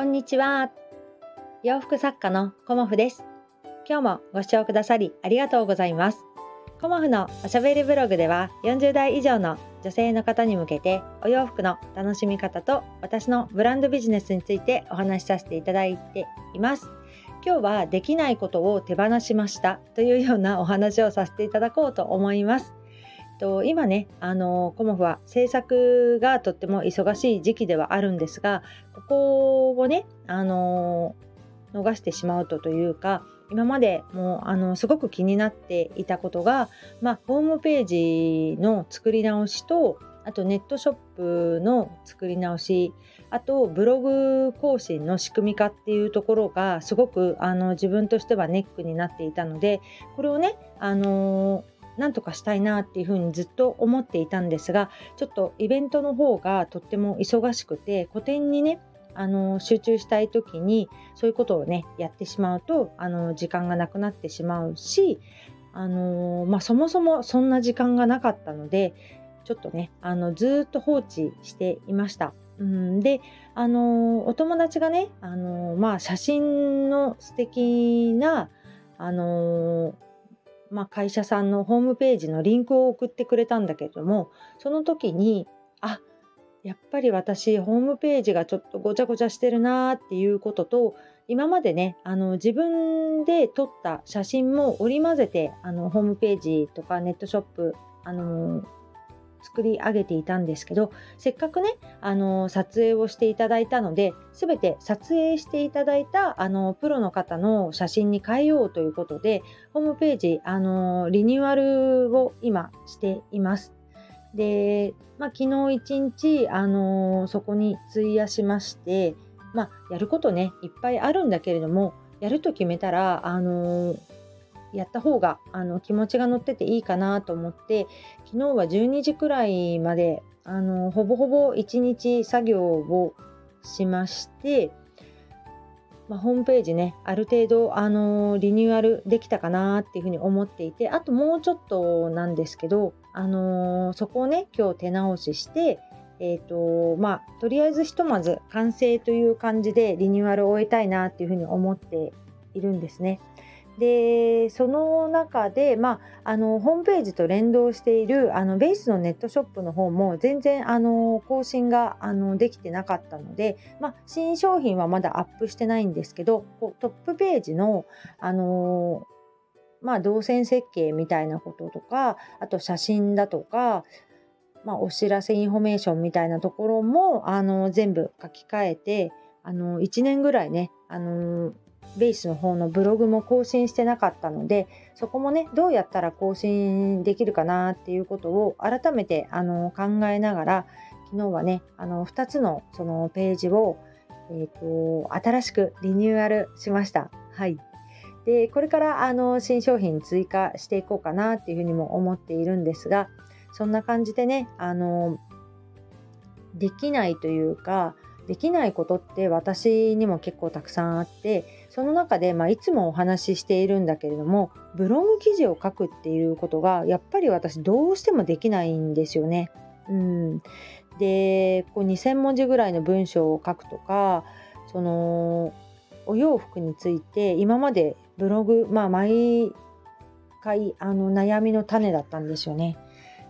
こんにちは。洋服作家のコモフです。今日もご視聴くださりありがとうございます。コモフのおしゃべりブログでは40代以上の女性の方に向けてお洋服の楽しみ方と私のブランドビジネスについてお話しさせていただいています。今日はできないことを手放しましたというようなお話をさせていただこうと思います。と今ねあのコモフは制作がとっても忙しい時期ではあるんですがここをねあの逃してしまうとというか今までもうあのすごく気になっていたことが、まあ、ホームページの作り直しとあとネットショップの作り直しあとブログ更新の仕組み化っていうところがすごくあの自分としてはネックになっていたのでこれをねあのなんとかしたいなっていうふうにずっと思っていたんですがちょっとイベントの方がとっても忙しくて個展にねあの集中したい時にそういうことをねやってしまうとあの時間がなくなってしまうしあのまあ、そもそもそんな時間がなかったのでちょっとねあのずっと放置していました。うん、であのお友達がねあの、まあ、写真の素敵なあのまあ、会社さんのホームページのリンクを送ってくれたんだけれどもその時にあやっぱり私ホームページがちょっとごちゃごちゃしてるなーっていうことと今までねあの自分で撮った写真も織り交ぜてあのホームページとかネットショップあの作り上げていたんですけどせっかくねあの撮影をしていただいたので全て撮影していただいたあのプロの方の写真に変えようということでホームページあのリニューアルを今しています。で、まあ、昨日一日あのそこに費やしまして、まあ、やることねいっぱいあるんだけれどもやると決めたらあのやった方があの気持ちが乗ってていいかなと思って昨日は12時くらいまであのほぼほぼ1日作業をしまして、まあ、ホームページねある程度あのリニューアルできたかなっていうふうに思っていてあともうちょっとなんですけど、あのそこをね今日手直ししてえーとまあ、とりあえずひとまず完成という感じでリニューアルを終えたいなっていうふうに思っているんですね。でその中で、まあ、あのホームページと連動しているあのベースのネットショップの方も全然あの更新があのできてなかったので、まあ、新商品はまだアップしてないんですけどトップページのあのまあ、動線設計みたいなこととかあと写真だとかまあ、お知らせインフォメーションみたいなところもあの全部書き換えてあの1年ぐらいねあのベースの方のブログも更新してなかったのでそこもねどうやったら更新できるかなっていうことを改めてあの考えながら昨日はねあの2つのそのページを、えーと、新しくリニューアルしました。はいでこれからあの新商品追加していこうかなっていうふうにも思っているんですがそんな感じでねあのできないというかできないことって私にも結構たくさんあってその中で、まあ、いつもお話ししているんだけれどもブログ記事を書くっていうことがやっぱり私どうしてもできないんですよね。うん、でこう2,000文字ぐらいの文章を書くとかそのお洋服について今までブログまあ毎回あの悩みの種だったんですよね。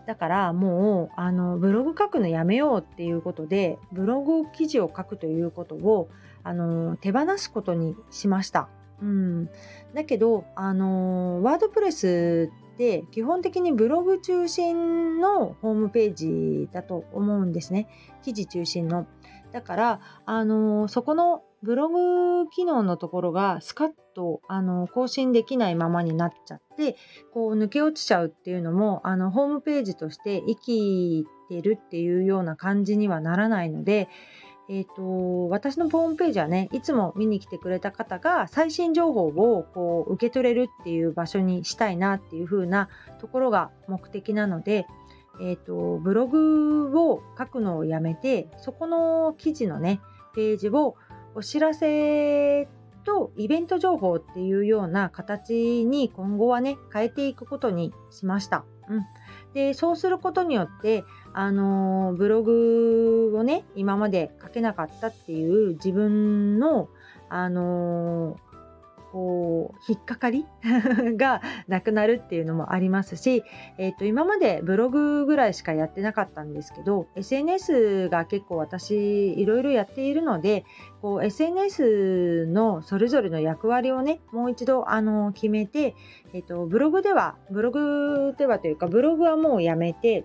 だからもうあのブログ書くのやめようっていうことでブログ記事を書くということをあの手放すことにしました。うん、だけどあのワードプレスって基本的にブログ中心のホームページだと思うんですね記事中心の。だからあのそこのブログ機能のところがスカッとあの更新できないままになっちゃってこう抜け落ちちゃうっていうのもあのホームページとして生きてるっていうような感じにはならないので、えーと、私のホームページはねいつも見に来てくれた方が最新情報をこう受け取れるっていう場所にしたいなっていう風なところが目的なので、えーとブログを書くのをやめてそこの記事のねページをお知らせとイベント情報っていうような形に今後はね変えていくことにしました。うん、でそうすることによって、あの、ブログをね今まで書けなかったっていう自分の、あのこう引っかかり？がなくなるっていうのもありますし、えー、と今までブログぐらいしかやってなかったんですけど SNS が結構私いろいろやっているのでこう SNS のそれぞれの役割をねもう一度あの決めて、えー、とブログではブログではというかブログはもうやめて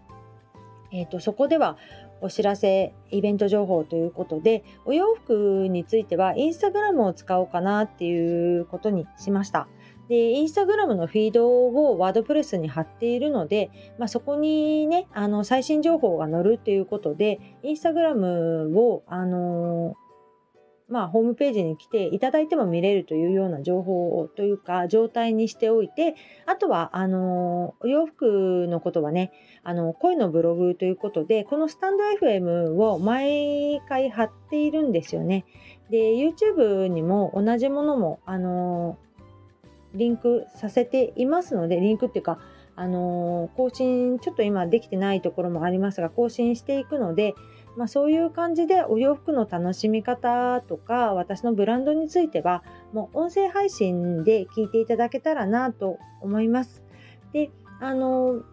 えーとそこではお知らせ、イベント情報ということで、お洋服についてはインスタグラムを使おうかなっていうことにしました。で、インスタグラムのフィードをワードプレスに貼っているので、まあ、そこにね、あの、最新情報が載るっていうことで、インスタグラムを、あのまあ、ホームページに来ていただいても見れるというような情報をというか状態にしておいてあとはあのお洋服のことはねあの声のブログということでこのスタンド FM を毎回貼っているんですよね。で YouTube にも同じものもあのリンクさせていますのでリンクっていうかあの更新ちょっと今できてないところもありますが更新していくのでまあ、そういう感じでお洋服の楽しみ方とか私のブランドについてはもう音声配信で聞いていただけたらなと思います。であの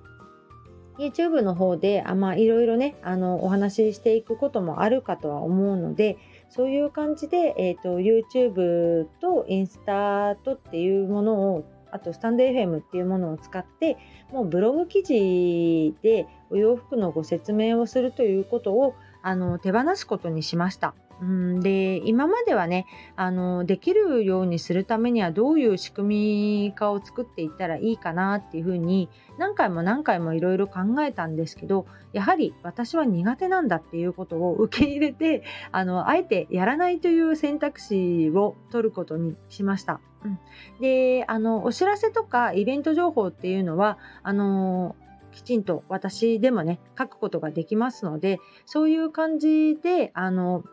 YouTube の方でいろいろねあのお話ししていくこともあるかとは思うのでそういう感じで、えーと、YouTube とインスタとっていうものをあとスタンド FM っていうものを使ってもうブログ記事でお洋服のご説明をするということをあの手放すことにしました。うんで今まではねあのできるようにするためにはどういう仕組み化を作っていったらいいかなっていうふうに何回も何回もいろいろ考えたんですけどやはり私は苦手なんだっていうことを受け入れてあのあえてやらないという選択肢を取ることにしました。うん、であのお知らせとかイベント情報っていうのはあのきちんと私でもね書くことができますのでそういう感じであの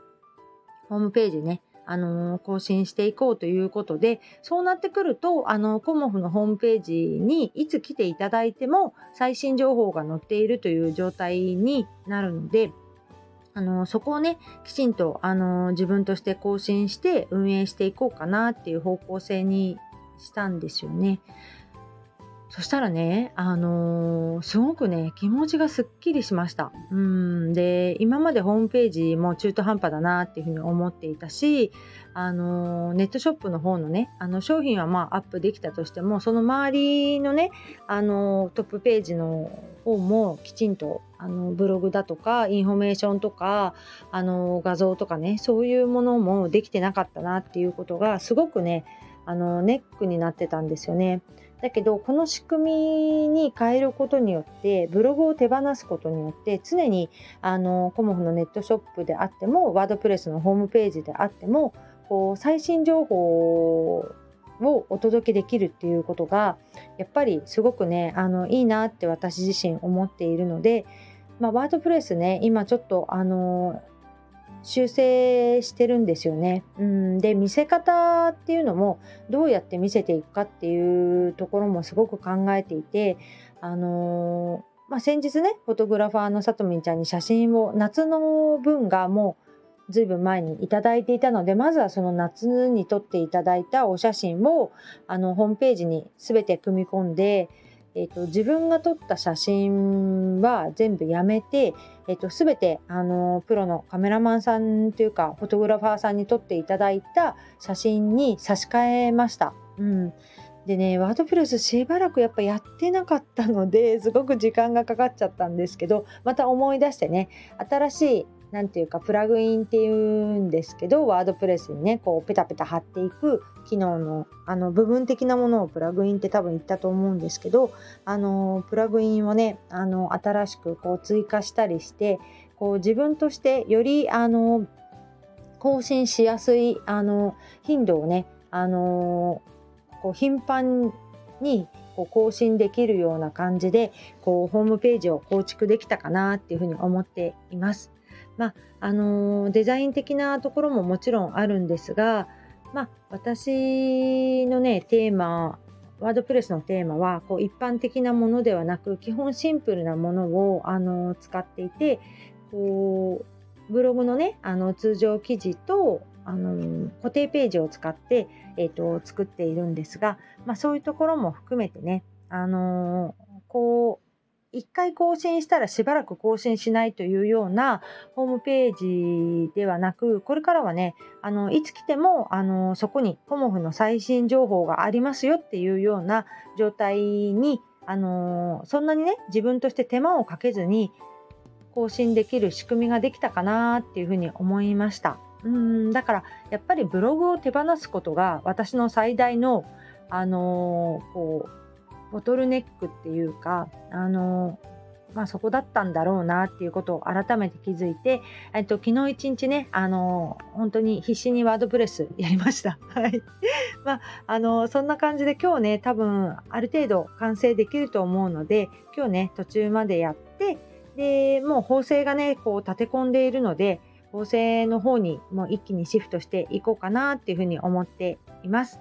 ホームページねあの更新していこうということでそうなってくるとあのコモフのホームページにいつ来ていただいても最新情報が載っているという状態になるのであのそこをねきちんとあの自分として更新して運営していこうかなっていう方向性にしたんですよね。そしたらね、あのー、すごくね、気持ちがすっきりしました。うん。で、今までホームページも中途半端だなっていうふうに思っていたし、あのー、ネットショップの方のね、あの商品はまあアップできたとしても、その周りのね、あのー、トップページの方もきちんとあのブログだとかインフォメーションとかあの画像とかねそういうものもできてなかったなっていうことがすごくねあのネックになってたんですよね。だけどこの仕組みに変えることによってブログを手放すことによって常にあのコモフのネットショップであっても WordPress のホームページであってもこう最新情報をお届けできるっていうことがやっぱりすごくねあのいいなって私自身思っているので、まあ、ワードプレスね今ちょっとあの修正してるんですよね。うん、で見せ方っていうのもどうやって見せていくかっていうところもすごく考えていて、あのー、まあ、先日ねフォトグラファーのさとみんちゃんに写真を夏の分がもうずいぶん前にいただいていたのでまずはその夏に撮っていただいたお写真をあのホームページに全て組み込んでえーと、自分が撮った写真は全部やめて、えーと、全てあのプロのカメラマンさんというかフォトグラファーさんに撮っていただいた写真に差し替えました。うん、でねワードプレスしばらくやっぱやってなかったのですごく時間がかかっちゃったんですけどまた思い出してね新しい何ていうかプラグインっていうんですけどワードプレスにねこうペタペタ貼っていく機能のあの部分的なものをプラグインって多分言ったと思うんですけどあのプラグインをねあの新しくこう追加したりしてこう自分としてよりあの更新しやすいあの頻度をねあのこう頻繁にこう更新できるような感じでこうホームページを構築できたかなっていうふうに思っています。まああのデザイン的なところももちろんあるんですが、まあ、私のねテーマワードプレスのテーマはこう一般的なものではなく基本シンプルなものをあの使っていてこうブログのねあの通常記事とあの固定ページを使って、えーと、作っているんですが、まあ、そういうところも含めてね、あのこう一回更新したらしばらく更新しないというようなホームページではなく、これからはね、あの、いつ来ても、あの、そこにコモフの最新情報がありますよっていうような状態に、あの、そんなにね、自分として手間をかけずに更新できる仕組みができたかなっていうふうに思いました。うんだからやっぱりブログを手放すことが私の最大のあの、こうボトルネックっていうか、あの、まあ、そこだったんだろうなっていうことを改めて気づいて、えっと、昨日一日ね、あの、本当に必死にワードプレスやりました。はい。まあ、あの、そんな感じで今日ね、多分、ある程度完成できると思うので、今日ね、途中までやって、で、もう縫製がね、こう立て込んでいるので、縫製の方にもう一気にシフトしていこうかなっていうふうに思っています。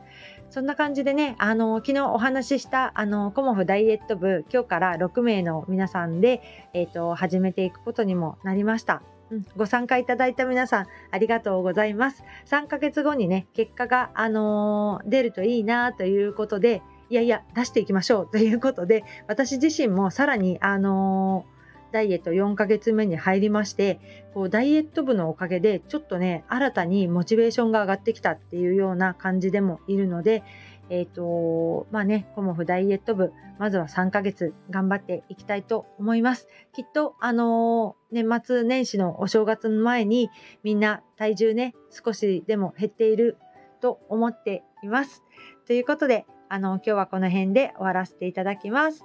そんな感じでね、あの、昨日お話しした、あの、コモフダイエット部、今日から6名の皆さんで、えっ、ー、と、始めていくことにもなりました。うん、ご参加いただいた皆さん、ありがとうございます。3ヶ月後にね、結果が、あのー、出るといいなということで、いやいや、出していきましょうということで、私自身もさらに、あのーダイエット4ヶ月目に入りまして、こうダイエット部のおかげでちょっとね、新たにモチベーションが上がってきたっていうような感じでもいるので、えっ、ー、と、まあね、コモフダイエット部、まずは3ヶ月頑張っていきたいと思います。きっと、あのー、年末年始のお正月の前にみんな体重ね、少しでも減っていると思っています。ということで、あの、今日はこの辺で終わらせていただきます。